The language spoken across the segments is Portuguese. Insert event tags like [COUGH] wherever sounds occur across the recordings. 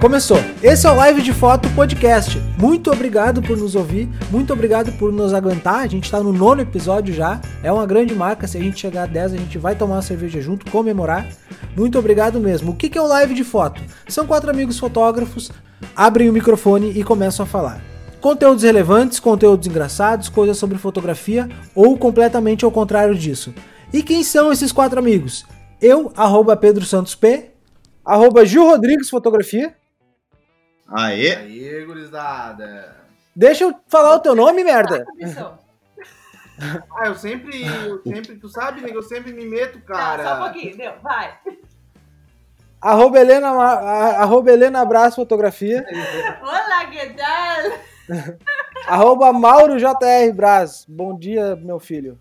Começou. Esse é o Live de Foto Podcast. Muito obrigado por nos ouvir, muito obrigado por nos aguentar. A gente está no nono episódio já. É uma grande marca. Se a gente chegar a 10, a gente vai tomar uma cerveja junto, comemorar. Muito obrigado mesmo. O que é o Live de Foto? São quatro amigos fotógrafos, abrem o microfone e começam a falar. Conteúdos relevantes, conteúdos engraçados, coisas sobre fotografia ou completamente ao contrário disso. E quem são esses quatro amigos? Eu, arroba Pedro Santos P, arroba Gil Rodrigues Fotografia. Aê! Aê, gurizada! Deixa eu falar o teu nome, merda! [LAUGHS] Ah, eu sempre, eu sempre, tu sabe, nego, eu sempre me meto, cara. Tá, só um pouquinho, deu, vai. Arroba Helena, arroba Helena Abraço Fotografia. Olá, que tal? [LAUGHS] arroba Mauro JR Braz. Bom dia, meu filho.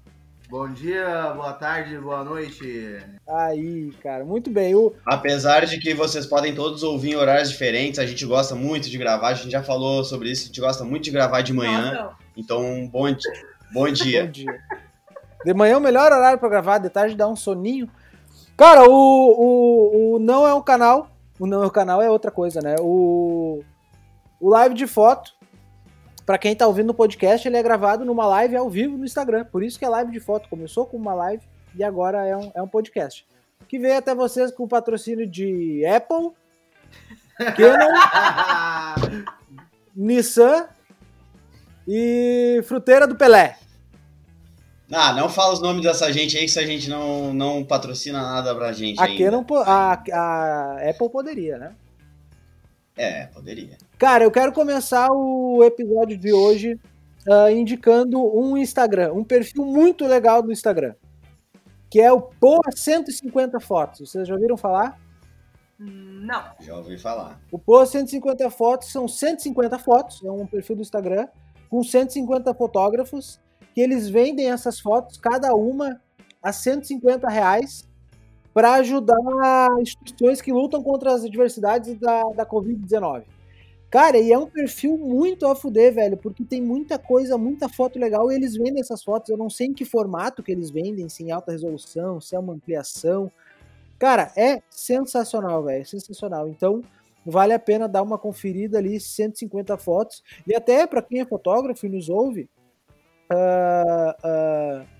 Bom dia, boa tarde, boa noite. Aí, cara, muito bem. O... Apesar de que vocês podem todos ouvir em horários diferentes, a gente gosta muito de gravar, a gente já falou sobre isso, a gente gosta muito de gravar de manhã. Nossa. Então, bom, dia. bom [LAUGHS] dia. bom dia. De manhã é o melhor horário para gravar, de tarde dá um soninho. Cara, o, o, o não é um canal, o não é um canal é outra coisa, né? O, o live de foto para quem tá ouvindo o podcast, ele é gravado numa live ao vivo no Instagram. Por isso que é live de foto. Começou com uma live e agora é um, é um podcast. Que veio até vocês com o patrocínio de Apple, [LAUGHS] Canon, Nissan e Fruteira do Pelé. Ah, não fala os nomes dessa gente aí, que se a gente não, não patrocina nada pra gente. A, Canon, a, a Apple poderia, né? É, poderia. Cara, eu quero começar o episódio de hoje uh, indicando um Instagram, um perfil muito legal do Instagram, que é o Poa 150 Fotos. Vocês já ouviram falar? Não. Já ouvi falar. O Poa 150 Fotos são 150 fotos, é um perfil do Instagram, com 150 fotógrafos, que eles vendem essas fotos, cada uma a 150 reais, para ajudar instituições que lutam contra as adversidades da, da Covid-19. Cara, e é um perfil muito a fuder, velho, porque tem muita coisa, muita foto legal e eles vendem essas fotos. Eu não sei em que formato que eles vendem, se em alta resolução, se é uma ampliação. Cara, é sensacional, velho, sensacional. Então, vale a pena dar uma conferida ali, 150 fotos. E até para quem é fotógrafo e nos ouve, uh, uh,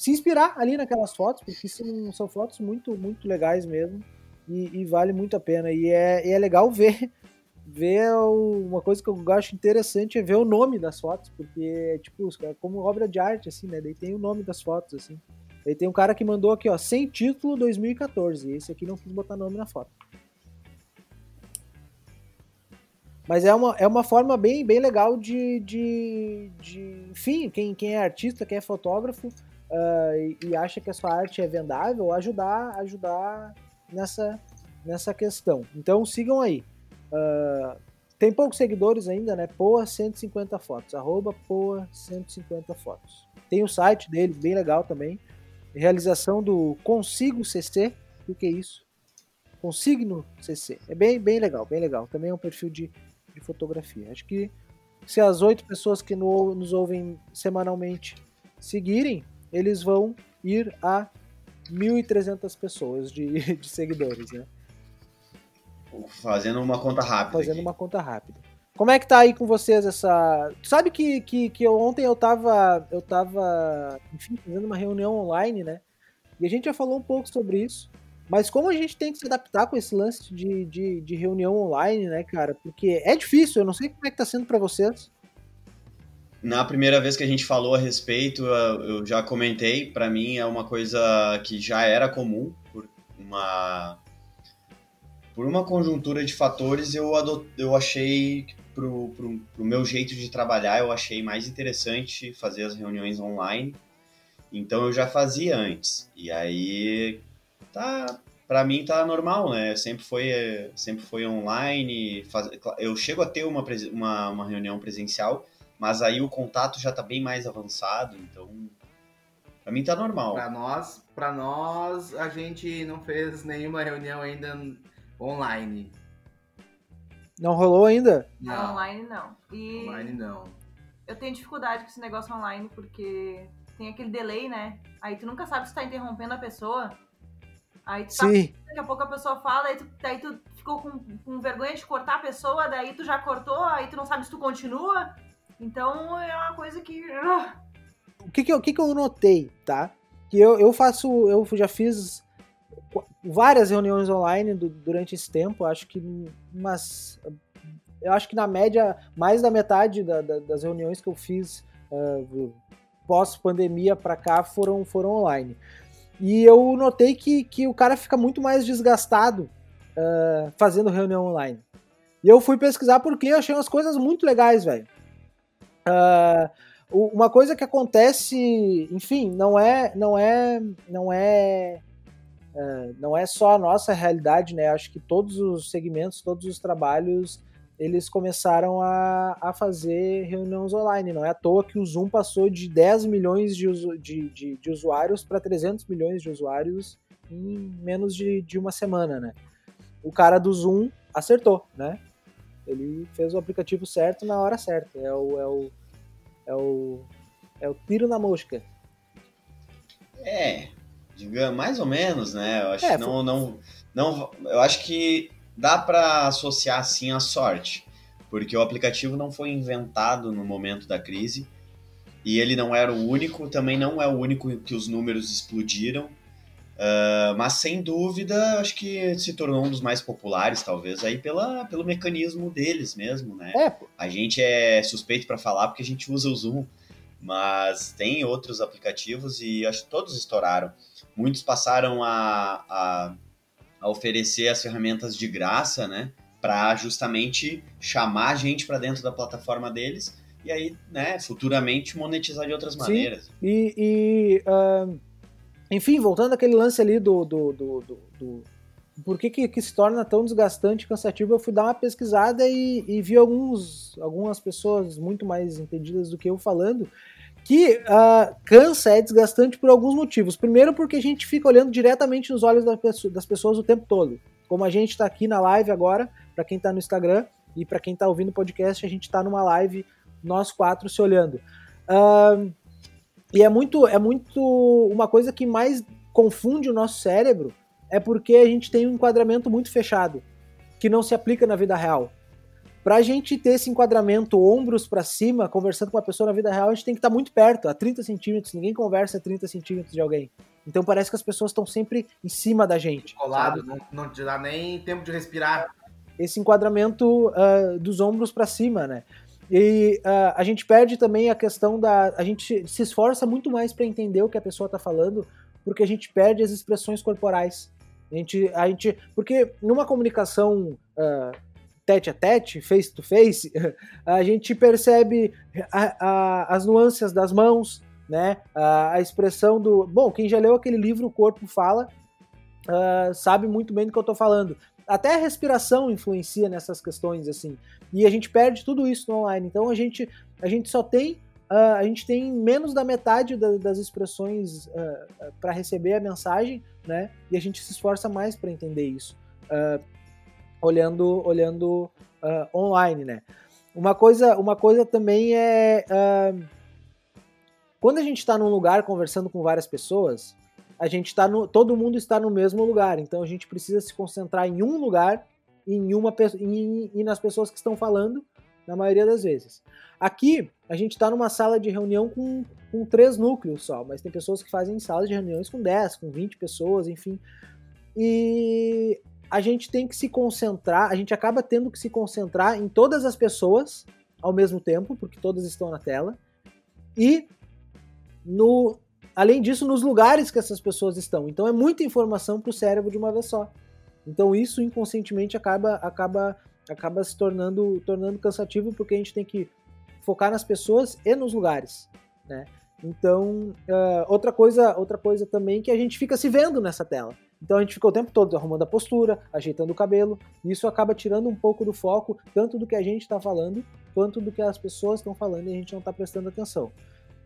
se inspirar ali naquelas fotos, porque são, são fotos muito, muito legais mesmo. E, e vale muito a pena. E é, e é legal ver [LAUGHS] ver uma coisa que eu acho interessante é ver o nome das fotos, porque tipo, é como obra de arte assim, né? Daí tem o nome das fotos assim. Daí tem um cara que mandou aqui, ó, sem título 2014. Esse aqui não quis botar nome na foto. Mas é uma, é uma forma bem, bem legal de, de, de. Enfim, quem, quem é artista, quem é fotógrafo, uh, e, e, acha que a sua arte é vendável, ajudar, ajudar nessa, nessa questão. Então sigam aí. Uh, tem poucos seguidores ainda, né? Poa 150 fotos, arroba Poa 150 fotos. Tem o site dele, bem legal também. Realização do Consigo CC. O que é isso? Consigno CC. É bem, bem legal, bem legal. Também é um perfil de, de fotografia. Acho que se as oito pessoas que no, nos ouvem semanalmente seguirem, eles vão ir a 1.300 pessoas de, [LAUGHS] de seguidores, né? Fazendo uma conta rápida. Fazendo aqui. uma conta rápida. Como é que tá aí com vocês essa. Sabe que, que, que ontem eu tava. Eu tava, enfim, fazendo uma reunião online, né? E a gente já falou um pouco sobre isso. Mas como a gente tem que se adaptar com esse lance de, de, de reunião online, né, cara? Porque é difícil, eu não sei como é que tá sendo para vocês. Na primeira vez que a gente falou a respeito, eu já comentei, para mim é uma coisa que já era comum, por uma por uma conjuntura de fatores eu adot, eu achei pro, pro, pro meu jeito de trabalhar, eu achei mais interessante fazer as reuniões online. Então eu já fazia antes. E aí tá para mim tá normal, né? Sempre foi sempre foi online, faz, eu chego a ter uma, uma, uma reunião presencial, mas aí o contato já tá bem mais avançado, então para mim tá normal. Para nós, para nós a gente não fez nenhuma reunião ainda online. Não rolou ainda? Não. Online não. E online não. Eu tenho dificuldade com esse negócio online porque tem aquele delay, né? Aí tu nunca sabe se tá interrompendo a pessoa. Aí tu tá Sim. daqui a pouco a pessoa fala, aí tu, daí tu ficou com, com vergonha de cortar a pessoa, daí tu já cortou, aí tu não sabe se tu continua. Então é uma coisa que. ah, o que que, eu, que que eu notei, tá? Que eu, eu faço, eu já fiz várias reuniões online du- durante esse tempo, acho que umas, eu acho que na média mais da metade da- da- das reuniões que eu fiz ah, pós pandemia para cá foram foram online. E eu notei que, que o cara fica muito mais desgastado ah, fazendo reunião online. E eu fui pesquisar porque achei umas coisas muito legais, velho. O- uma coisa que acontece, enfim, não é, não é, não é, é, não é só a nossa realidade, né? Acho que todos os segmentos, todos os trabalhos, eles começaram a, a fazer reuniões online. Não é à toa que o Zoom passou de 10 milhões de, usu- de, de, de usuários para 300 milhões de usuários em menos de, de uma semana, né? O cara do Zoom acertou, né? Ele fez o aplicativo certo na hora certa. É o, é o, é o, é o tiro na mosca. É, diga mais ou menos, né? Eu acho É, que não, não, não, eu acho que dá para associar sim a sorte, porque o aplicativo não foi inventado no momento da crise e ele não era o único, também não é o único que os números explodiram. Ah, mas sem dúvida, acho que se tornou um dos mais populares, talvez, aí pela, pelo mecanismo deles mesmo, né? É, A gente é suspeito para falar porque a gente usa o Zoom, mas tem outros aplicativos e acho que todos estouraram. Muitos passaram a, a, a oferecer as ferramentas de graça, né, para justamente chamar a gente para dentro da plataforma deles e aí, né, futuramente monetizar de outras Sim. maneiras. E, e, ahn, enfim, voltando àquele lance ali do. do, do, do- do- por que, que, que se torna tão desgastante e cansativo? Eu fui dar uma pesquisada e, e vi alguns, algumas pessoas muito mais entendidas do que eu falando que ah, cansa, é desgastante por alguns motivos. Primeiro, porque a gente fica olhando diretamente nos olhos das pessoas o tempo todo. Como a gente está aqui na live agora, para quem está no Instagram e para quem está ouvindo o podcast, a gente está numa live, nós quatro se olhando. Ahn, e é muito, é muito uma coisa que mais confunde o nosso cérebro é porque a gente tem um enquadramento muito fechado que não se aplica na vida real. Pra gente ter esse enquadramento ombros para cima, conversando com uma pessoa na vida real, a gente tem que estar muito perto, a 30 centímetros. Ninguém conversa a 30 centímetros de alguém. Então parece que as pessoas estão sempre em cima da gente. Colado, não, não te dá nem tempo de respirar. esse enquadramento ah, dos ombros para cima, né? E ah, a gente perde também a questão da. A gente se esforça muito mais para entender o que a pessoa está falando, porque a gente perde as expressões corporais. A gente, a gente, porque numa comunicação ah, tete a tete, face to face, [LAUGHS] a gente percebe a- a- as nuances das mãos, né? A, a expressão do. Bom, quem já leu aquele livro O Corpo Fala ah, sabe muito bem do que eu tô falando até a respiração influencia nessas questões assim. E a gente perde tudo isso no online. Então a gente a gente só tem ah, a gente tem menos da metade da- das expressões para receber a mensagem né? E a gente se esforça mais para entender isso ah, olhando olhando ah, online né? Uma coisa uma coisa também é ah, quando a gente está num lugar conversando com várias pessoas a gente está no, todo mundo está no mesmo lugar, então a gente precisa se concentrar em um lugar e em uma e nas pessoas que estão falando, na maioria das vezes. Aqui a gente está numa sala de reunião com, com três núcleos só, mas tem pessoas que fazem salas de reuniões com 10, com 20 pessoas, enfim. E a gente tem que se concentrar, a gente acaba tendo que se concentrar em todas as pessoas ao mesmo tempo, porque todas estão na tela, e no além disso, nos lugares que essas pessoas estão. Então é muita informação para o cérebro de uma vez só. Então isso inconscientemente acaba, acaba, acaba se tornando, tornando cansativo porque a gente tem que focar nas pessoas e nos lugares, né? Então ah, outra coisa, outra coisa também que a gente fica se vendo nessa tela. Então a gente fica o tempo todo arrumando a postura, ajeitando o cabelo, e isso acaba tirando um pouco do foco tanto do que a gente está falando quanto do que as pessoas estão falando e a gente não está prestando atenção.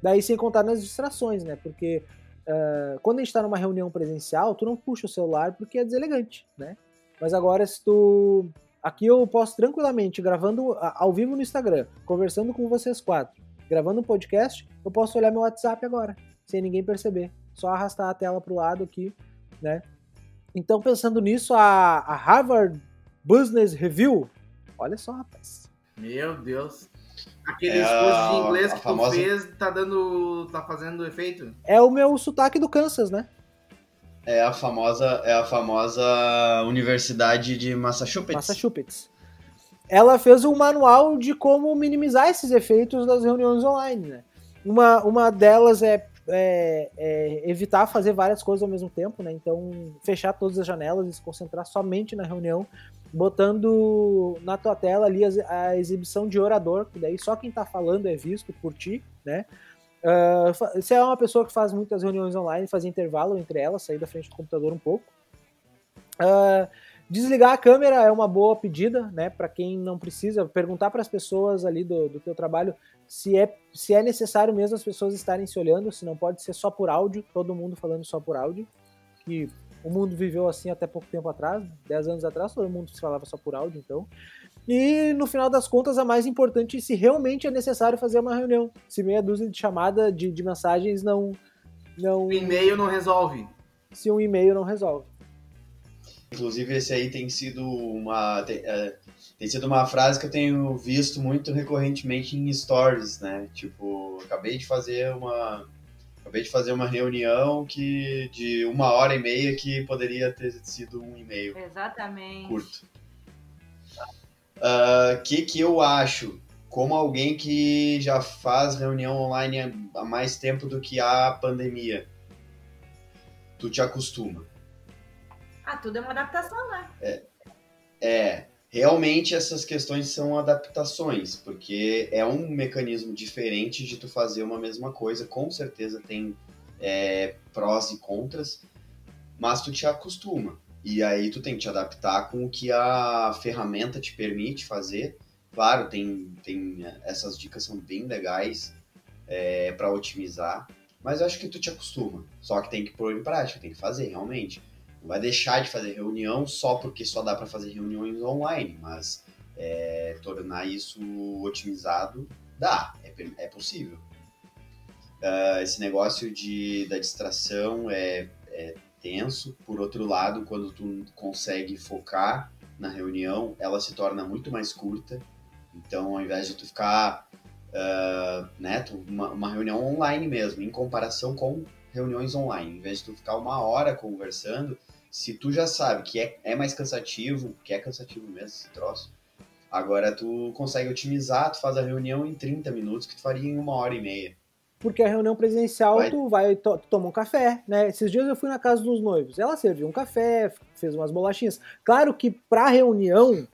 Daí sem contar nas distrações, né? Porque uh, quando a gente tá numa reunião presencial, tu não puxa o celular porque é deselegante, né? Mas agora se tu... Aqui eu posso tranquilamente, gravando ao vivo no Instagram, conversando com vocês quatro, gravando um podcast, eu posso olhar meu WhatsApp agora, sem ninguém perceber. Só arrastar a tela pro lado aqui, né? Então, pensando nisso, a, a Harvard Business Review, olha só, rapaz. Meu Deus. Aquele É de inglês a que famosa- tu fez tá dando. tá fazendo efeito? É o meu sotaque do Kansas, né? É a famosa, é a famosa Universidade de Massachusetts. Massachusetts. Ela fez um manual de como minimizar esses efeitos das reuniões online, né? Uma, uma delas é, é- é evitar fazer várias coisas ao mesmo tempo, né? Então, fechar todas as janelas e se concentrar somente na reunião, botando na tua tela ali a, a exibição de orador, que daí só quem tá falando é visto por ti, né? Ah, fa- se é uma pessoa que faz muitas reuniões online, fazer intervalo entre elas, sair da frente do computador um pouco. Ah, desligar a câmera é uma boa pedida, né? Para quem não precisa, perguntar para as pessoas ali do, do teu trabalho se é, se é necessário mesmo as pessoas estarem se olhando, se não pode ser só por áudio, todo mundo falando só por áudio. Que o mundo viveu assim até pouco tempo atrás, 10 anos atrás, todo mundo se falava só por áudio, então. E no final das contas, a mais importante é se realmente é necessário fazer uma reunião. Se meia dúzia de chamada de, de mensagens não. não O e-mail não resolve. se um e-mail não resolve. Inclusive, esse aí tem sido uma. Tem, é, tem sido uma frase que eu tenho visto muito recorrentemente em stories, né? Tipo, acabei de fazer uma. Acabei de fazer uma reunião que de uma hora e meia que poderia ter sido um e-mail Exatamente. curto. O que, que eu acho? Como alguém que já faz reunião online há mais tempo do que a pandemia, tu te acostuma. Ah, tudo é uma adaptação, né? É, realmente essas questões são adaptações, porque é um mecanismo diferente de tu fazer uma mesma coisa. Com certeza tem é, prós e contras, mas tu te acostuma. E aí tu tem que te adaptar com o que a ferramenta te permite fazer. Claro, tem, tem essas dicas são bem legais é, para otimizar, mas eu acho que tu te acostuma. Só que tem que pôr em prática, tem que fazer realmente. Não vai deixar de fazer reunião só porque só dá para fazer reuniões online, mas é, tornar isso otimizado dá, é, é possível. Ah, esse negócio de, da distração é, é tenso. Por outro lado, quando tu consegue focar na reunião, ela se torna muito mais curta. Então, ao invés de tu ficar, ah, né, tu- uma, uma reunião online mesmo, em comparação com reuniões online, em vez de tu ficar uma hora conversando, se tu já sabe que é, é mais cansativo, que é cansativo mesmo esse troço, agora tu consegue otimizar, tu faz a reunião em 30 minutos, que tu faria em uma hora e meia. Porque a reunião presencial, Vai. tu vai, to, tu toma um café, né? Esses dias eu fui na casa dos noivos. Ela serviu um café, fez umas bolachinhas. Claro que pra reunião,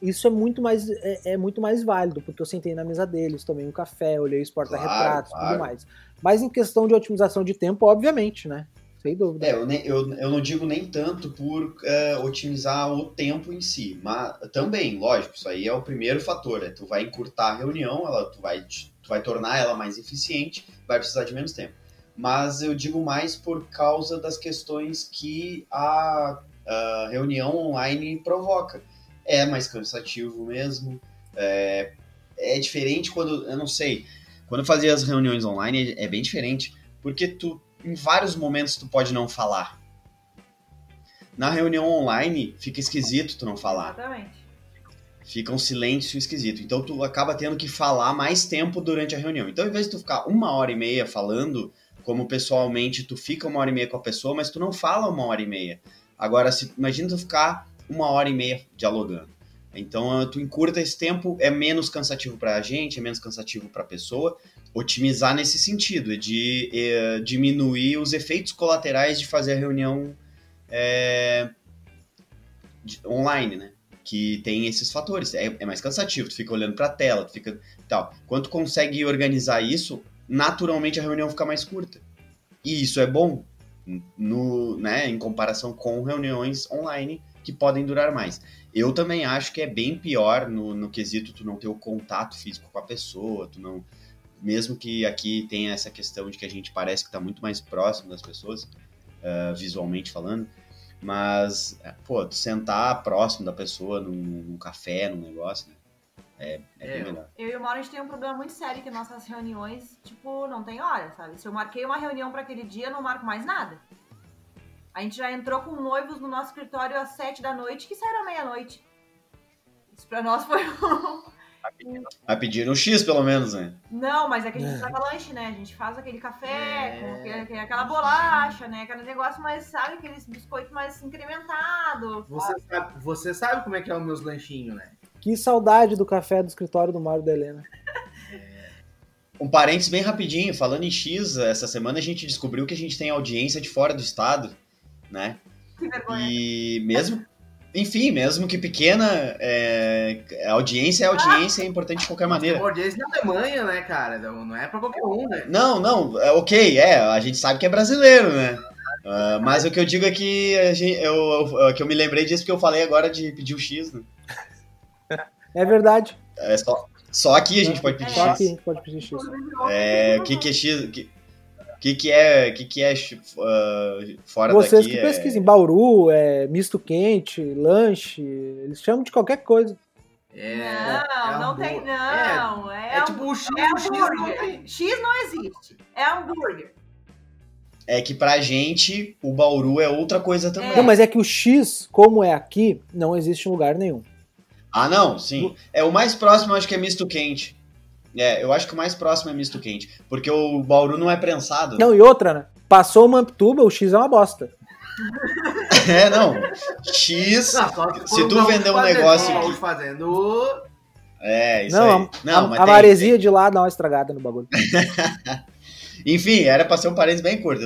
isso é muito mais, é, é muito mais válido, porque eu sentei na mesa deles, tomei um café, olhei os porta-retratos, Claro, tudo claro. mais. Mas em questão de otimização de tempo, obviamente, né? Sem dúvida. É, eu, nem- eu, eu não digo nem tanto por é, otimizar o tempo em si, mas também, lógico, isso aí é o primeiro fator, é tu vai encurtar a reunião, ela, tu, vai, tu vai tornar ela mais eficiente, vai precisar de menos tempo. Mas eu digo mais por causa das questões que a, a reunião online provoca. É mais cansativo mesmo, é, é diferente quando, eu não sei, quando eu fazia as reuniões online é bem diferente, porque tu em vários momentos tu pode não falar. Na reunião online fica esquisito tu não falar. Exatamente. Fica um silêncio esquisito. Então tu acaba tendo que falar mais tempo durante a reunião. Então, ao invés de tu ficar uma hora e meia falando, como pessoalmente tu fica uma hora e meia com a pessoa, mas tu não fala uma hora e meia. Agora, se, imagina tu ficar uma hora e meia dialogando. Então, tu encurta esse tempo, é menos cansativo pra gente, é menos cansativo pra pessoa. Otimizar nesse sentido, de eh, diminuir os efeitos colaterais de fazer a reunião eh, de- online, né? Que tem esses fatores. É, é mais cansativo, tu fica olhando pra tela, tu fica tal. Quando tu consegue organizar isso, naturalmente a reunião fica mais curta. E isso é bom, no, né, em comparação com reuniões online que podem durar mais. Eu também acho que é bem pior no, no quesito tu não ter o contato físico com a pessoa, tu não. Mesmo que aqui tenha essa questão de que a gente parece que está muito mais próximo das pessoas, ah, visualmente falando, mas, pô, sentar próximo da pessoa num, num café, num negócio, né? É, é bem melhor. Eu e o Mauro, a gente tem um problema muito sério que nossas reuniões, tipo, não tem hora, sabe? Se eu marquei uma reunião pra aquele dia, eu não marco mais nada. A gente já entrou com noivos no nosso escritório às sete da noite, que saíram à meia-noite. Isso pra nós foi [LAUGHS] um... Vai pedir um X, pelo menos, né? Não, mas é que a gente É. leva lanche, né? A gente faz aquele café, É. com aquele- aquele- aquela bolacha, né? Aquele negócio mais, sabe? Aqueles biscoitos mais incrementados. Você sabe, você sabe como é que é os meus lanchinhos, né? Que saudade do café do escritório do Mário da Helena. Um parênteses bem rapidinho, falando em X, essa semana a gente descobriu que a gente tem audiência de fora do estado, né? Que vergonha. E mesmo, enfim, mesmo que pequena, é, audiência é audiência, é importante de qualquer maneira. Tem audiência na Alemanha, né, cara? Não, é pra qualquer um, né? Não, não, é ok, é, a gente sabe que é brasileiro, né? Ah, mas o que eu digo é que a gente- eu, eu- que eu me lembrei disso porque eu falei agora de pedir o X, né? [LAUGHS] É verdade. É só, só aqui a gente pode pedir Só X. aqui a gente pode pedir X. É, o que, que é X? Que, que, que é, que que é ah, fora Vocês daqui? que é- pesquisem. Bauru, é, misto quente, lanche, eles chamam de qualquer coisa. É, não, é não tem. Não, é, É, um- tipo o X, é hambúrguer. tem. X não existe. É hambúrguer. É que pra gente o Bauru é outra coisa também. Não, mas é que o X, como é aqui, não existe em lugar nenhum. Ah, não, sim. É o mais próximo, acho que é misto quente. É, eu acho que o mais próximo é misto quente. Porque o Bauru não é prensado. Não, e outra, né? Passou uma Amptuba, o X é uma bosta. [LAUGHS] É, não. X. Não, só se tu gaúcho vender um fazendo, negócio que- fazendo. É, isso não, aí. a, Não, a- mas a tem- maresia de lá dá uma estragada no bagulho. [LAUGHS] Enfim, era pra ser um parênteses bem curto.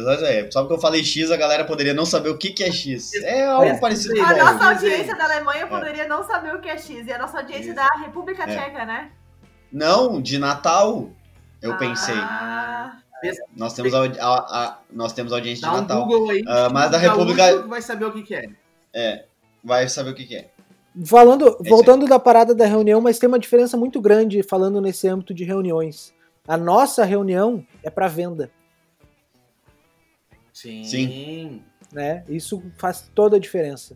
Só, porque eu falei X, a galera poderia não saber o que, que é X. É algo É, parecido A nossa audiência da Alemanha poderia não saber o que é X. E a nossa audiência Isso. da República É. Tcheca, né? Não, de Natal, eu pensei. Ah, Nós temos, a, a- a- nós temos audiência Dá de um Natal. Google aí. Ah, mas da República- vai saber o que, que é. Vai saber o que, que é. Falando, aí. voltando da parada da reunião, mas tem uma diferença muito grande falando nesse âmbito de reuniões. A nossa reunião é para venda, Sim. Sim. né? Isso faz toda a diferença,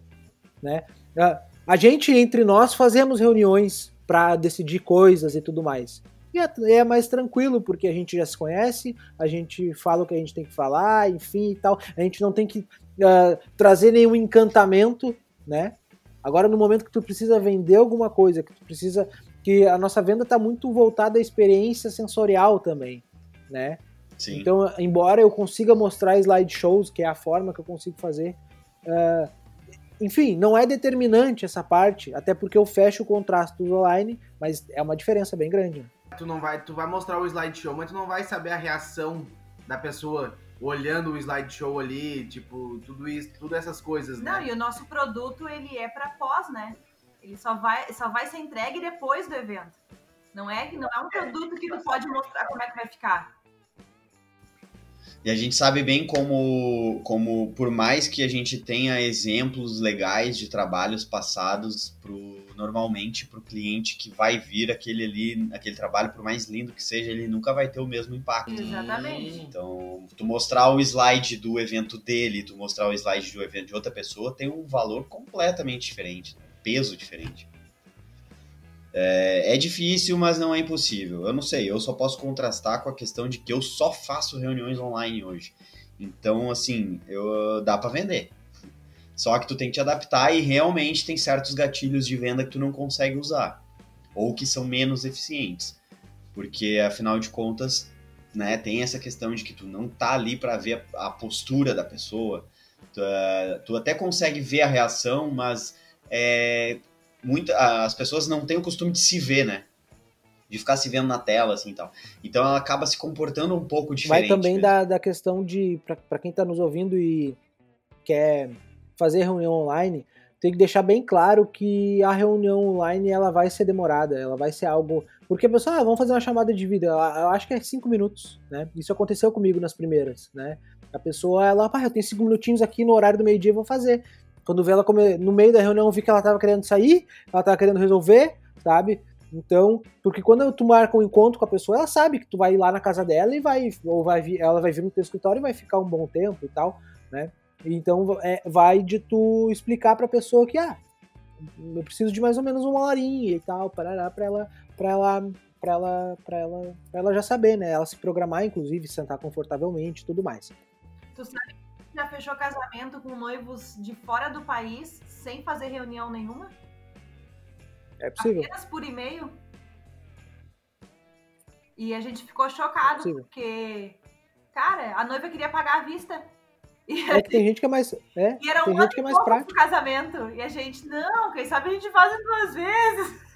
né? A, a gente entre nós fazemos reuniões para decidir coisas e tudo mais. E é, é mais tranquilo porque a gente já se conhece, a gente fala o que a gente tem que falar, enfim e tal. A gente não tem que ah, trazer nenhum encantamento, né? Agora no momento que tu precisa vender alguma coisa, que tu precisa que a nossa venda está muito voltada à experiência sensorial também, né? Sim. Então, embora eu consiga mostrar slideshows, que é a forma que eu consigo fazer, ah, enfim, não é determinante essa parte, até porque eu fecho o contraste do online, mas é uma diferença bem grande. né? Tu não vai, tu vai mostrar o slideshow, mas tu não vai saber a reação da pessoa olhando o slideshow ali, tipo, tudo isso, tudo essas coisas, né? Não, e o nosso produto, ele é pra pós, né? Ele só vai, só vai ser entregue depois do evento. Não é, não é um produto que tu pode mostrar como é que vai ficar. E a gente sabe bem como, como, por mais que a gente tenha exemplos legais de trabalhos passados, pro, normalmente para o cliente que vai vir aquele ali, aquele trabalho, por mais lindo que seja, ele nunca vai ter o mesmo impacto. Exatamente. Então, tu mostrar o slide do evento dele, tu mostrar o slide do evento de outra pessoa, tem um valor completamente diferente, né? um peso diferente. É, é difícil, mas não é impossível. Eu não sei, eu só posso contrastar com a questão de que eu só faço reuniões online hoje. Então, assim, eu, dá para vender. Só que tu tem que te adaptar e realmente tem certos gatilhos de venda que tu não consegue usar. Ou que são menos eficientes. Porque, afinal de contas, né, tem essa questão de que tu não tá ali para ver a, postura da pessoa. Tu, eh, tu até consegue ver a reação, mas é, muita, as pessoas não têm o costume de se ver, né? De ficar se vendo na tela, assim, e tal. Então ela acaba se comportando um pouco diferente. Vai também mesmo. da, da questão de, para quem está nos ouvindo e quer fazer reunião online, tem que deixar bem claro que a reunião online ela vai ser demorada, ela vai ser algo. Porque a pessoa, ah, vamos fazer uma chamada de vídeo. Eu acho que é cinco minutos, né? Isso aconteceu comigo nas primeiras, né? A pessoa, ela, pá, eu tenho cinco minutinhos aqui no horário do meio-dia, vou fazer. Quando vê ela come... no meio da reunião, eu vi que ela tava querendo sair, ela tava querendo resolver, sabe? Então, porque quando tu marca um encontro com a pessoa, ela sabe que tu vai ir lá na casa dela e vai, ou vai vir, ela vai vir no teu escritório e vai ficar um bom tempo e tal, né? Então, é, vai de tu explicar pra pessoa que, ah, eu preciso de mais ou menos uma horinha e tal, parará, pra ela, pra ela, pra ela, pra ela, pra ela já saber, né? Ela se programar, inclusive, sentar confortavelmente e tudo mais. Tu sabe já fechou casamento com noivos de fora do país sem fazer reunião nenhuma? É possível. Apenas por e-mail? E a gente ficou chocado, Possível. porque, cara, a noiva queria pagar à vista. E, É que tem gente que é mais. É, e era um gente que é mais prático. casamento. E a gente, não, quem sabe a gente faz duas vezes.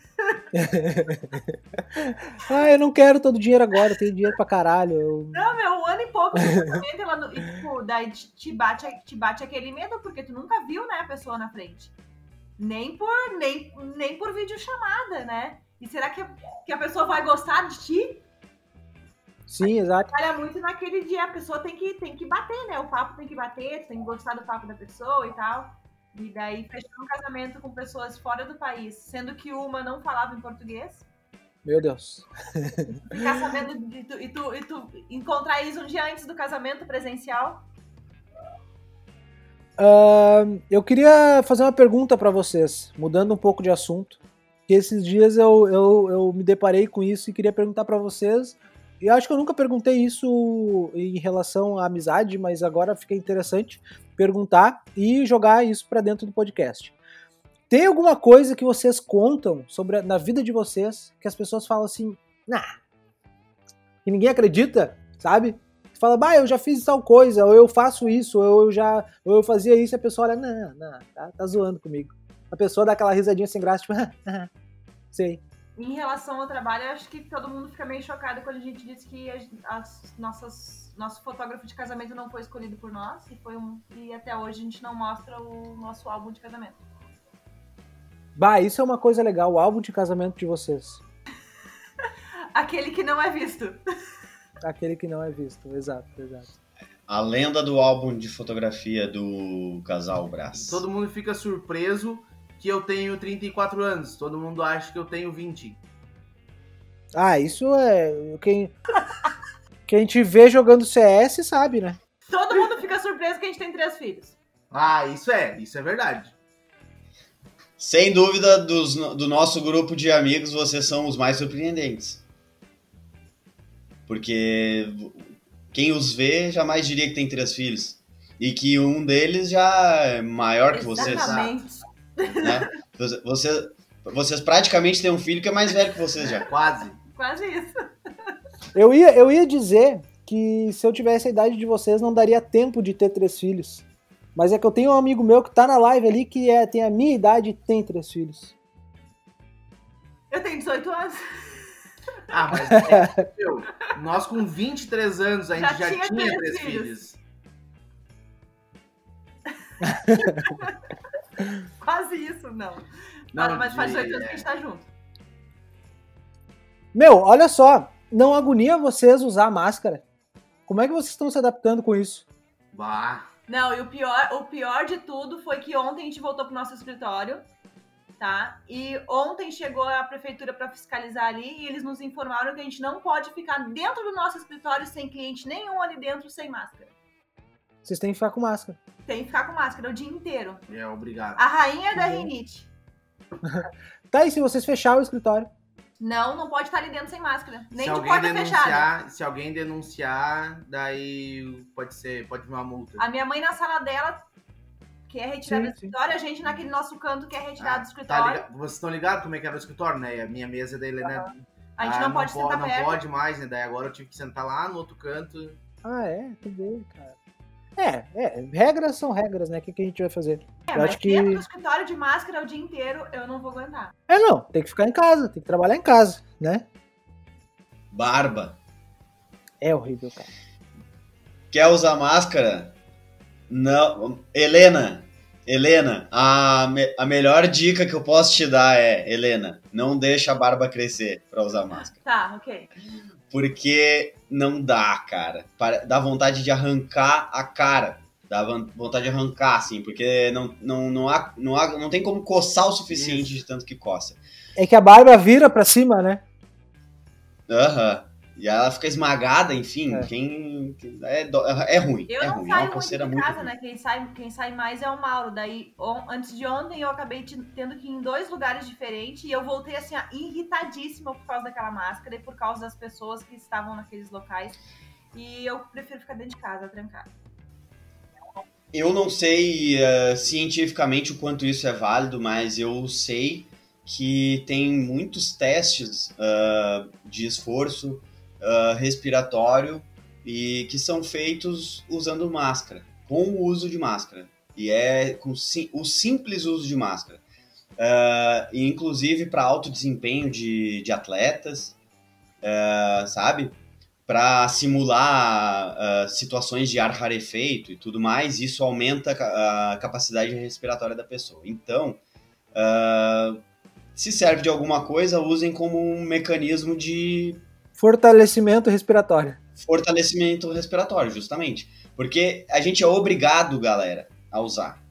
[LAUGHS] Ah, eu não quero todo o dinheiro agora, eu tenho dinheiro pra caralho. eu- Não, meu, um ano e pouco casamento, ela e, tipo, daí te te bate, te bate aquele medo, porque tu nunca viu, né, a pessoa na frente. Nem por, nem, nem por videochamada, né? E será que, que a pessoa vai gostar de ti? Sim, exato. Olha muito naquele dia, a pessoa tem que, tem que bater, né? O papo tem que bater, tu tem que gostar do papo da pessoa e tal. E daí fechou um casamento com pessoas fora do país, sendo que uma não falava em português. Meu Deus. [LAUGHS] Ficar sabendo de tu, e, tu, e tu encontrar isso um dia antes do casamento presencial. Ahn, eu queria fazer uma pergunta pra vocês, mudando um pouco de assunto. Que esses dias eu, eu, eu me deparei com isso e queria perguntar pra vocês. E acho que eu nunca perguntei isso em relação à amizade, mas agora fica interessante perguntar e jogar isso pra dentro do podcast. Tem alguma coisa que vocês contam sobre a- na vida de vocês que as pessoas falam assim, nah, que ninguém acredita, sabe? Fala, bah, eu já fiz tal coisa, ou eu faço isso, ou eu já ou eu fazia isso, e a pessoa olha, não, não, tá, tá zoando comigo. A pessoa dá aquela risadinha sem graça, tipo, [LAUGHS] sei. Em relação ao trabalho, eu acho que todo mundo fica meio chocado quando a gente diz que as, as nossas, nosso fotógrafo de casamento não foi escolhido por nós e, foi um, e até hoje a gente não mostra o nosso álbum de casamento. Bah, isso é uma coisa legal, o álbum de casamento de vocês. [LAUGHS] Aquele que não é visto. [LAUGHS] Aquele que não é visto, exato, exato. A lenda do álbum de fotografia do casal Brás. Todo mundo fica surpreso que eu tenho 34 anos. Todo mundo acha que eu tenho 20. Ah, isso é. Quem, quem te vê jogando CS sabe, né? Todo mundo fica surpreso que a gente tem três filhos. Ah, isso é, isso é verdade. Sem dúvida, dos, do nosso grupo de amigos, vocês são os mais surpreendentes. Porque quem os vê jamais diria que tem três filhos. E que um deles já é maior que vocês. Né? Você- você- vocês praticamente têm um filho que é mais velho que vocês já. Quase. Quase isso. Eu ia, eu ia dizer que se eu tivesse a idade de vocês, não daria tempo de ter três filhos. Mas é que eu tenho um amigo meu que tá na live ali que é, tem a minha idade e tem três filhos. Eu tenho 18 anos. Ah, mas é, [LAUGHS] meu, nós com 23 anos a gente Já já, tinha tinha, três três filhos. filhos. [LAUGHS] [LAUGHS] Quase isso, não. Não, mas faz de- 18 anos que a gente tá junto. Meu, olha só, não agonia vocês usar máscara? Como é que vocês estão se adaptando com isso? Bah. Não, e o pior, o pior de tudo foi que ontem a gente voltou pro nosso escritório, tá? E ontem chegou a prefeitura para fiscalizar ali e eles nos informaram que a gente não pode ficar dentro do nosso escritório sem cliente nenhum ali dentro sem máscara. Vocês têm que ficar com máscara. Tem que ficar com máscara o dia inteiro. É, obrigado. A rainha da Uhum. rinite. [LAUGHS] Tá, e se vocês fecharem o escritório? Não, não pode estar ali dentro sem máscara. Nem se de porta fechada. se alguém denunciar, daí pode ser, pode vir uma multa. A minha mãe na sala dela quer retirar Sim, do sim. escritório, a gente naquele nosso canto quer retirar do Tá escritório. ligado? Vocês estão ligados como é que era o escritório, né? A minha mesa da Helena. a gente ah, não pode po- sentar Não perto. pode mais, né? Daí agora eu tive que sentar lá no outro canto. Ah, é? Que bem, cara. É, é, regras são regras, né? O que, que a gente vai fazer? É, Eu mas acho que- dentro do escritório de máscara o dia inteiro, eu não vou aguentar. É, não, tem que ficar em casa, tem que trabalhar em casa, né? Barba. É horrível, cara. Quer usar máscara? Não. Helena, Helena, a, me- a melhor dica que eu posso te dar é, Helena, não deixa a barba crescer pra usar máscara. Tá, ok. Porque não dá, cara. Dá vontade de arrancar a cara. Dá vontade de arrancar, assim, porque não, não, não, há, não, há, não tem como coçar o suficiente de tanto que coça. É que a barba vira pra cima, né? Aham. E ela fica esmagada, enfim, É. quem. É, do- é ruim. Eu é não ruim, é saio uma muito coceira de muito casa, ruim. né? Quem sai, quem sai mais é o Mauro. Daí, on- antes de ontem, eu acabei te- tendo que ir em dois lugares diferentes e eu voltei, assim, ó, irritadíssima por causa daquela máscara e por causa das pessoas que estavam naqueles locais. E eu prefiro ficar dentro de casa, trancada. eu não sei uh, cientificamente o quanto isso é válido, mas eu sei que tem muitos testes uh, de esforço uh, respiratório e que são feitos usando máscara, com o uso de máscara. E é com sim, o simples uso de máscara. Uh, inclusive para alto desempenho de, de atletas, uh, sabe? Para simular uh, situações de ar rarefeito e tudo mais, isso aumenta a capacidade respiratória da pessoa. Então, se serve de alguma coisa, usem como um mecanismo de fortalecimento respiratório. Fortalecimento respiratório, justamente. Porque a gente é obrigado, galera, a usar.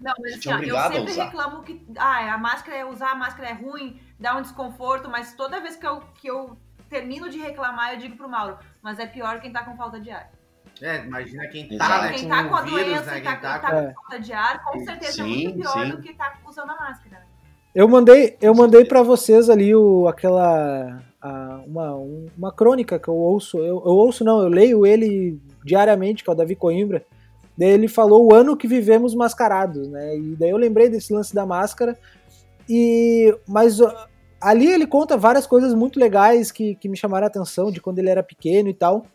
Não, mas assim, ó, eu sempre reclamo que ah, a máscara é usar, a máscara é ruim, dá um desconforto, mas toda vez que eu, que eu termino de reclamar, eu digo pro Mauro, mas é pior quem tá com falta de ar. É, imagina quem tá, né, quem tá com, a vírus, doença né, e tá, tá, tá com é. falta de ar, com certeza sim, é muito pior sim. do que tá usando a máscara. Eu mandei, eu mandei para vocês ali o, aquela uma, uma crônica que eu ouço, eu, eu ouço não, eu leio ele diariamente, que é o Davi Coimbra, Daí ele falou o ano que vivemos mascarados, né? E daí eu lembrei desse lance da máscara. E mas ali ele conta várias coisas muito legais que, que me chamaram a atenção de quando ele era pequeno e tal.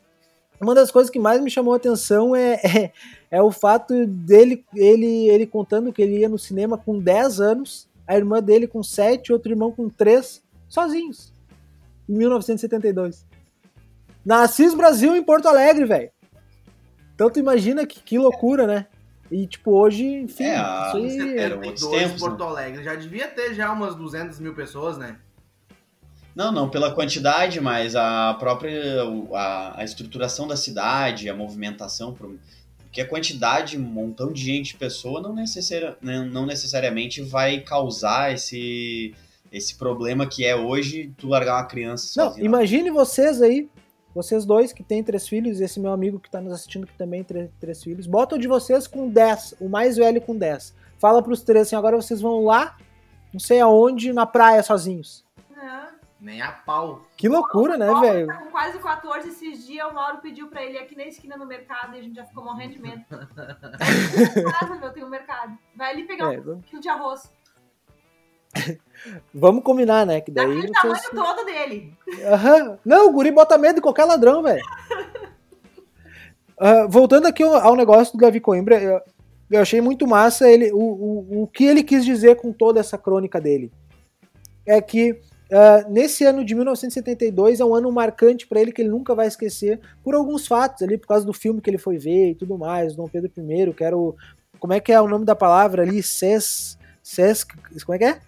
Uma das coisas que mais me chamou a atenção é, [LAUGHS] é, é, o fato dele ele, ele contando que ele ia no cinema com 10 anos, a irmã dele com 7, outro irmão com 3, sozinhos. Em 1972. Na Assis Brasil, em Porto Alegre, velho. Então tu imagina que, que loucura, né? E tipo, hoje, enfim, é, isso aí... Era outros tempos, Porto né? Alegre já devia ter já umas 200 mil pessoas, né? Não, não pela quantidade, mas a própria a, a estruturação da cidade, a movimentação, porque a quantidade, um montão de gente, pessoa, não, necessari, né, não necessariamente vai causar esse, esse problema que é hoje tu largar uma criança sozinha. Não, imagine vocês aí, vocês dois que têm três filhos, e esse meu amigo que está nos assistindo que também tem três filhos, bota o de vocês com 10, o mais velho com 10. Fala para os três assim, agora vocês vão lá, não sei aonde, na praia sozinhos. É. Nem a pau. Que loucura, né, velho? Tá com quase 14 esses dias, o Mauro pediu pra ele aqui na esquina no mercado e a gente já ficou morrendo de medo. [LAUGHS] casa, meu, tem um mercado. Vai ali pegar é, um quilo de arroz. Vamos combinar, né? Que daí Daquele tamanho todo dele. Uhum. Não, o guri bota medo de qualquer ladrão, velho. Uh, voltando aqui ao, negócio do Davi Coimbra, eu, eu, achei muito massa ele, o, o, o que ele quis dizer com toda essa crônica dele. É que uh, nesse ano de 1972 é um ano marcante para ele que ele nunca vai esquecer por alguns fatos ali, por causa do filme que ele foi ver e tudo mais, Dom Pedro I, que era o. Como é que é o nome da palavra ali? Ses. Ses. Como é que é?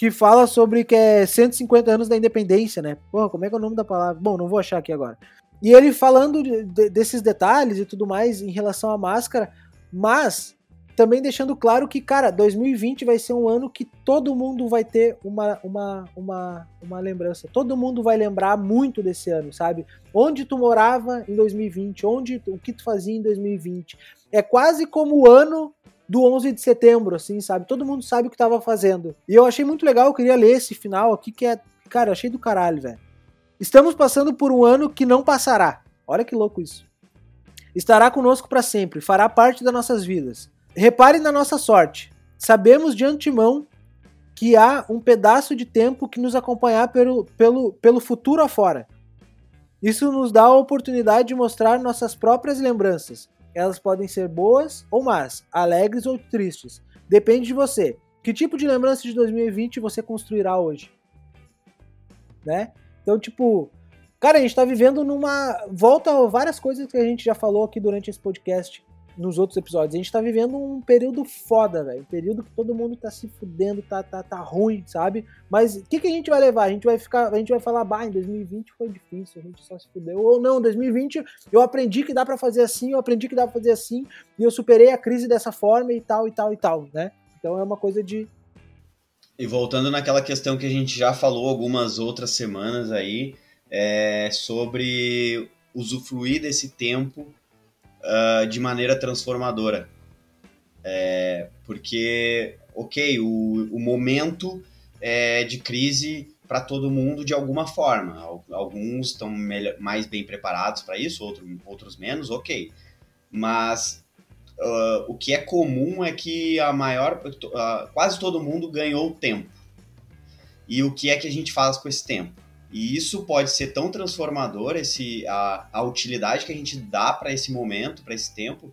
Que fala sobre que é 150 anos da independência, né? Porra, como é que é o nome da palavra? Bom, não vou achar aqui agora. E ele falando de, de, desses detalhes e tudo mais em relação à máscara, mas também deixando claro que, cara, 2020 vai ser um ano que todo mundo vai ter uma, uma, uma, uma lembrança. Todo mundo vai lembrar muito desse ano, sabe? Onde tu morava em 2020, onde o que tu fazia em 2020. É quase como o ano do 11 de setembro, assim, sabe? Todo mundo sabe o que tava fazendo. E eu achei muito legal, eu queria ler esse final aqui, que é, cara, achei do caralho, velho. Estamos passando por um ano que não passará. Olha que louco isso. Estará conosco para sempre, fará parte das nossas vidas. Repare na nossa sorte. Sabemos de antemão que há um pedaço de tempo que nos acompanhar pelo, pelo, pelo futuro afora. Isso nos dá a oportunidade de mostrar nossas próprias lembranças, elas podem ser boas ou más, alegres ou tristes. Depende de você. Que tipo de lembrança de 2020 você construirá hoje? Né? Então, tipo, cara, a gente tá vivendo numa. Volta a várias coisas que a gente já falou aqui durante esse podcast nos outros episódios. A gente tá vivendo um período foda, velho. Um período que todo mundo tá se fudendo, tá, tá, tá ruim, sabe? Mas o que, que a gente vai levar? A gente vai ficar, a gente vai falar, bah, em 2020 foi difícil, a gente só se fudeu. Ou não, 2020 eu aprendi que dá para fazer assim, eu aprendi que dá pra fazer assim, e eu superei a crise dessa forma e tal, e tal, e tal, né? Então é uma coisa de. E voltando naquela questão que a gente já falou algumas outras semanas aí, é sobre usufruir desse tempo uh, de maneira transformadora. É, porque, ok, o, o momento é de crise para todo mundo de alguma forma. Alguns estão mais bem preparados para isso, outro, outros menos, ok. Mas uh, o que é comum é que a maior, uh, quase todo mundo ganhou tempo. E o que é que a gente faz com esse tempo? E isso pode ser tão transformador, esse, a, a utilidade que a gente dá para esse momento, para esse tempo,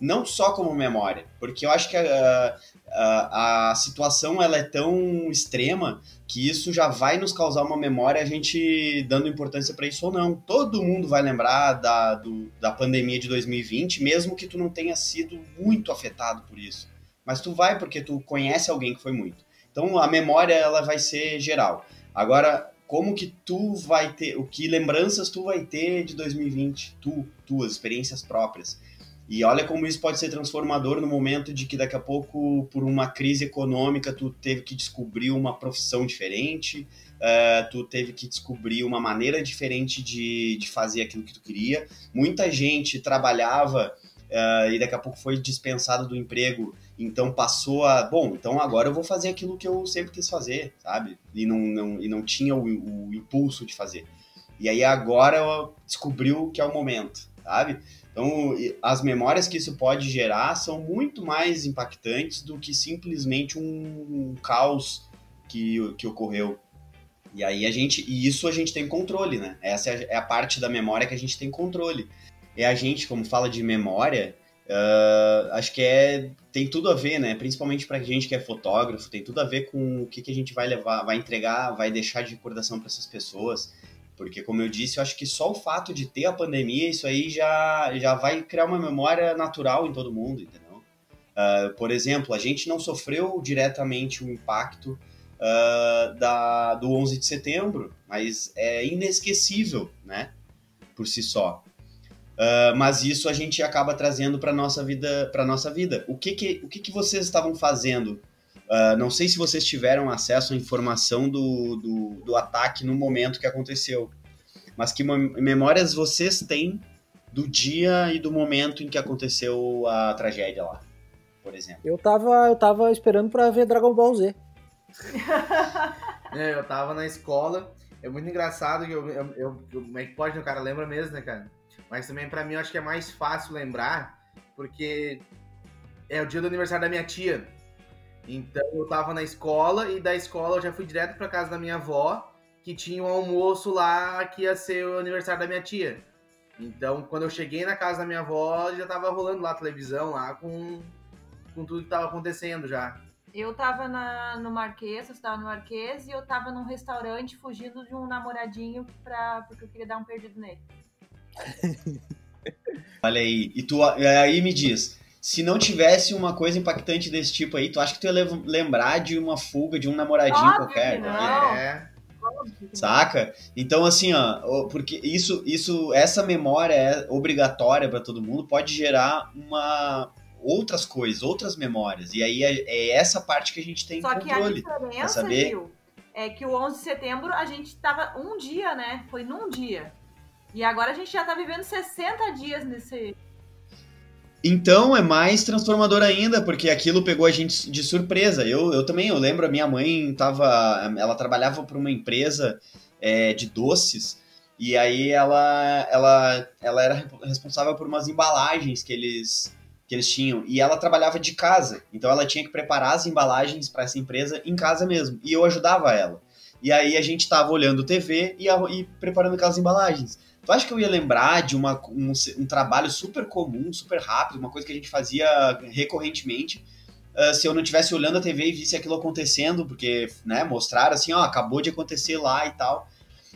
não só como memória, porque eu acho que a, a, a, situação ela é tão extrema que isso já vai nos causar uma memória a gente dando importância para isso ou não. Todo mundo vai lembrar da, do, da pandemia de 2020, mesmo que tu não tenha sido muito afetado por isso. Mas tu vai porque tu conhece alguém que foi muito. Então a memória ela vai ser geral. Agora, como que tu vai ter, o que lembranças tu vai ter de 2020, tu, tuas experiências próprias. E olha como isso pode ser transformador no momento de que daqui a pouco, por uma crise econômica, tu teve que descobrir uma profissão diferente, uh, tu teve que descobrir uma maneira diferente de, de fazer aquilo que tu queria. Muita gente trabalhava uh, e daqui a pouco foi dispensado do emprego, então passou a, bom, então agora eu vou fazer aquilo que eu sempre quis fazer, sabe? E não, não, e não tinha o, o impulso de fazer. E aí agora descobriu que é o momento, sabe? Então, as memórias que isso pode gerar são muito mais impactantes do que simplesmente um, um caos que, que ocorreu. E aí a gente, e isso a gente tem controle, né? Essa é a parte da memória que a gente tem controle. É a gente, como fala de memória, uh, acho que é tem tudo a ver, né? Principalmente para gente que é fotógrafo, tem tudo a ver com o que, que a gente vai levar, vai entregar, vai deixar de recordação para essas pessoas. Porque, como eu disse, eu acho que só o fato de ter a pandemia, isso aí já, já vai criar uma memória natural em todo mundo, entendeu? Uh, por exemplo, a gente não sofreu diretamente o impacto uh, da, do 11 de setembro, mas é inesquecível, né? Por si só. Uh, mas isso a gente acaba trazendo para nossa vida, para nossa vida. O que que, o que que vocês estavam fazendo Uh, não sei se vocês tiveram acesso à informação do, do, do, ataque no momento que aconteceu, mas que memórias vocês têm do dia e do momento em que aconteceu a tragédia lá, por exemplo? Eu tava, eu tava esperando para ver Dragon Ball Z. é, eu tava na escola, é muito engraçado que eu, eu, eu, como é que pode, o cara lembra mesmo, né, cara? Mas também para mim eu acho que é mais fácil lembrar, porque é o dia do aniversário da minha tia. Então eu tava na escola e da escola eu já fui direto para casa da minha avó, que tinha um almoço lá que ia ser o aniversário da minha tia. Então, quando eu cheguei na casa da minha avó, já tava rolando lá a televisão lá com, com tudo que tava acontecendo já. Eu tava na, no Marquês, eu estava no Marquês e eu tava num restaurante fugindo de um namoradinho pra, porque eu queria dar um perdido nele. [LAUGHS] Olha aí, e tu aí me diz, se não tivesse uma coisa impactante desse tipo aí, tu acha que tu ia lembrar de uma fuga de um namoradinho Óbvio qualquer? não. É. Saca? Então, assim, ó, porque isso, isso, essa memória é obrigatória para todo mundo, pode gerar uma outras coisas, outras memórias. E aí é, é essa parte que a gente tem Só controle. Só que a diferença, saber... Gil, é que o 11 de setembro a gente tava um dia, né? Foi num dia. E agora a gente já tá vivendo 60 dias nesse então é mais transformador ainda, porque aquilo pegou a gente de surpresa. Eu, eu também, eu lembro, a minha mãe tava. Ela trabalhava para uma empresa é, de doces, e aí ela, ela, ela era responsável por umas embalagens que eles, que eles tinham. E ela trabalhava de casa, então ela tinha que preparar as embalagens para essa empresa em casa mesmo. E eu ajudava ela. E aí a gente tava olhando TV e, e preparando aquelas embalagens. Tu acha que eu ia lembrar de uma, um, um, trabalho super comum, super rápido, uma coisa que a gente fazia recorrentemente, uh, se eu não estivesse olhando a TV e visse aquilo acontecendo, porque, né, mostraram assim, ó, acabou de acontecer lá e tal.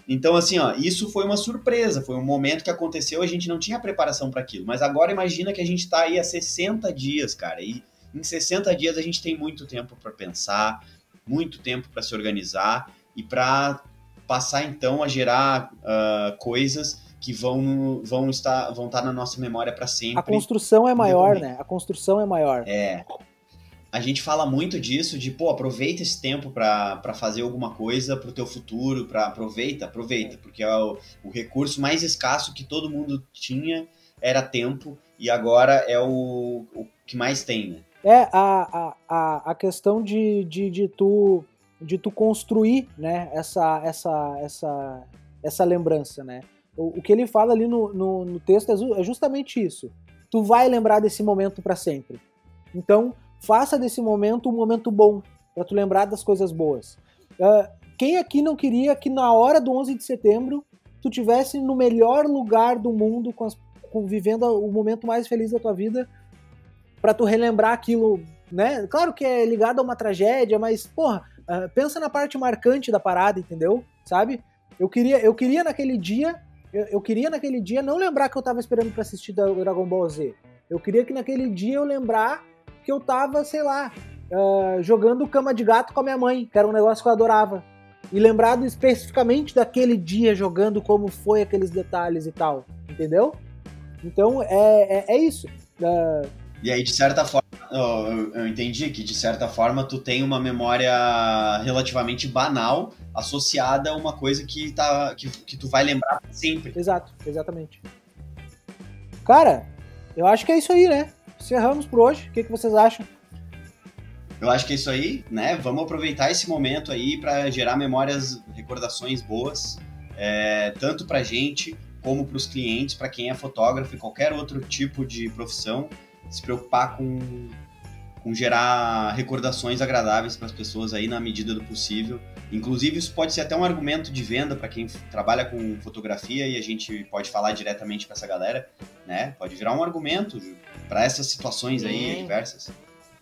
Então, assim, ó, isso foi uma surpresa, foi um momento que aconteceu, a gente não tinha preparação para aquilo. Mas agora imagina que a gente está aí há 60 dias, cara, e em 60 dias a gente tem muito tempo para pensar, muito tempo para se organizar e para passar então a gerar uh, coisas que vão, vão, estar, vão estar na nossa memória para sempre. A construção é maior, né? A construção é maior. É. A gente fala muito disso, de, pô, aproveita esse tempo para fazer alguma coisa pro teu futuro, para aproveita, aproveita, porque é o, o recurso mais escasso que todo mundo tinha era tempo, e agora é o, o que mais tem, né? É, a, a, a questão de, de, de tu de tu construir, né, essa, essa, essa, essa lembrança, né. O, o que ele fala ali no, no, no texto é, é justamente isso. tu vai lembrar desse momento para sempre. Então, faça desse momento um momento bom, para tu lembrar das coisas boas. Uh, quem aqui não queria que na hora do 11 de setembro tu tivesse no melhor lugar do mundo, com as, com, vivendo o momento mais feliz da tua vida, para tu relembrar aquilo, né? Claro que é ligado a uma tragédia, mas porra, uh, pensa na parte marcante da parada, entendeu? Sabe? Eu queria, eu queria naquele dia, eu, eu queria naquele dia não lembrar que eu tava esperando para assistir Dragon Ball Z. Eu queria que naquele dia eu lembrar que eu tava, sei lá, uh, jogando cama de gato com a minha mãe, que era um negócio que eu adorava. E lembrado especificamente daquele dia jogando como foi aqueles detalhes e tal. Entendeu? Então é, é, é isso. Uh, e aí, de certa forma, eu entendi que de certa forma tu tem uma memória relativamente banal associada a uma coisa que, tá, que, que tu vai lembrar sempre. Exato, exatamente. Cara, eu acho que é isso aí, né? Encerramos por hoje. O que, que vocês acham? Eu acho que é isso aí, né? Vamos aproveitar esse momento aí para gerar memórias, recordações boas, é, tanto para gente como para os clientes, para quem é fotógrafo e qualquer outro tipo de profissão, se preocupar com, com gerar recordações agradáveis para as pessoas aí na medida do possível. Inclusive, isso pode ser até um argumento de venda para quem trabalha com fotografia e a gente pode falar diretamente para essa galera, né? Pode virar um argumento para essas situações aí diversas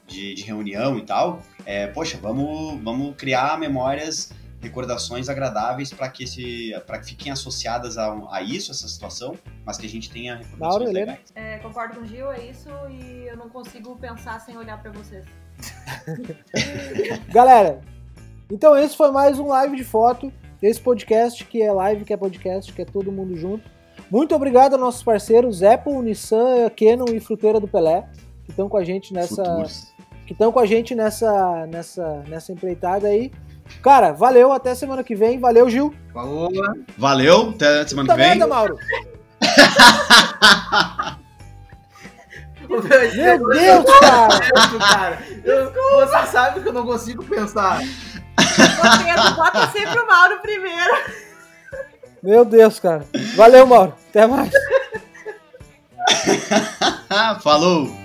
de, de reunião e tal. É, poxa, vamos, vamos criar memórias recordações agradáveis para que esse que fiquem associadas a, a, isso essa situação mas que a gente tenha Laura, legais. É, concordo com o Gil é isso e eu não consigo pensar sem olhar para vocês [LAUGHS] galera então esse foi mais um live de foto esse podcast que é live que é podcast que é todo mundo junto muito obrigado aos nossos parceiros Apple Nissan Canon e Fruteira do Pelé que estão com a gente nessa Futuros. que estão com a gente nessa nessa nessa empreitada aí Cara, valeu, até semana que vem. Valeu, Gil. Falou. Valeu, até semana Puta que vem. Merda, Mauro. Meu Deus, cara! Eu, você sabe que eu não consigo pensar. Você bota sempre o Mauro primeiro. Meu Deus, cara. Valeu, Mauro. Até mais. [LAUGHS] Falou!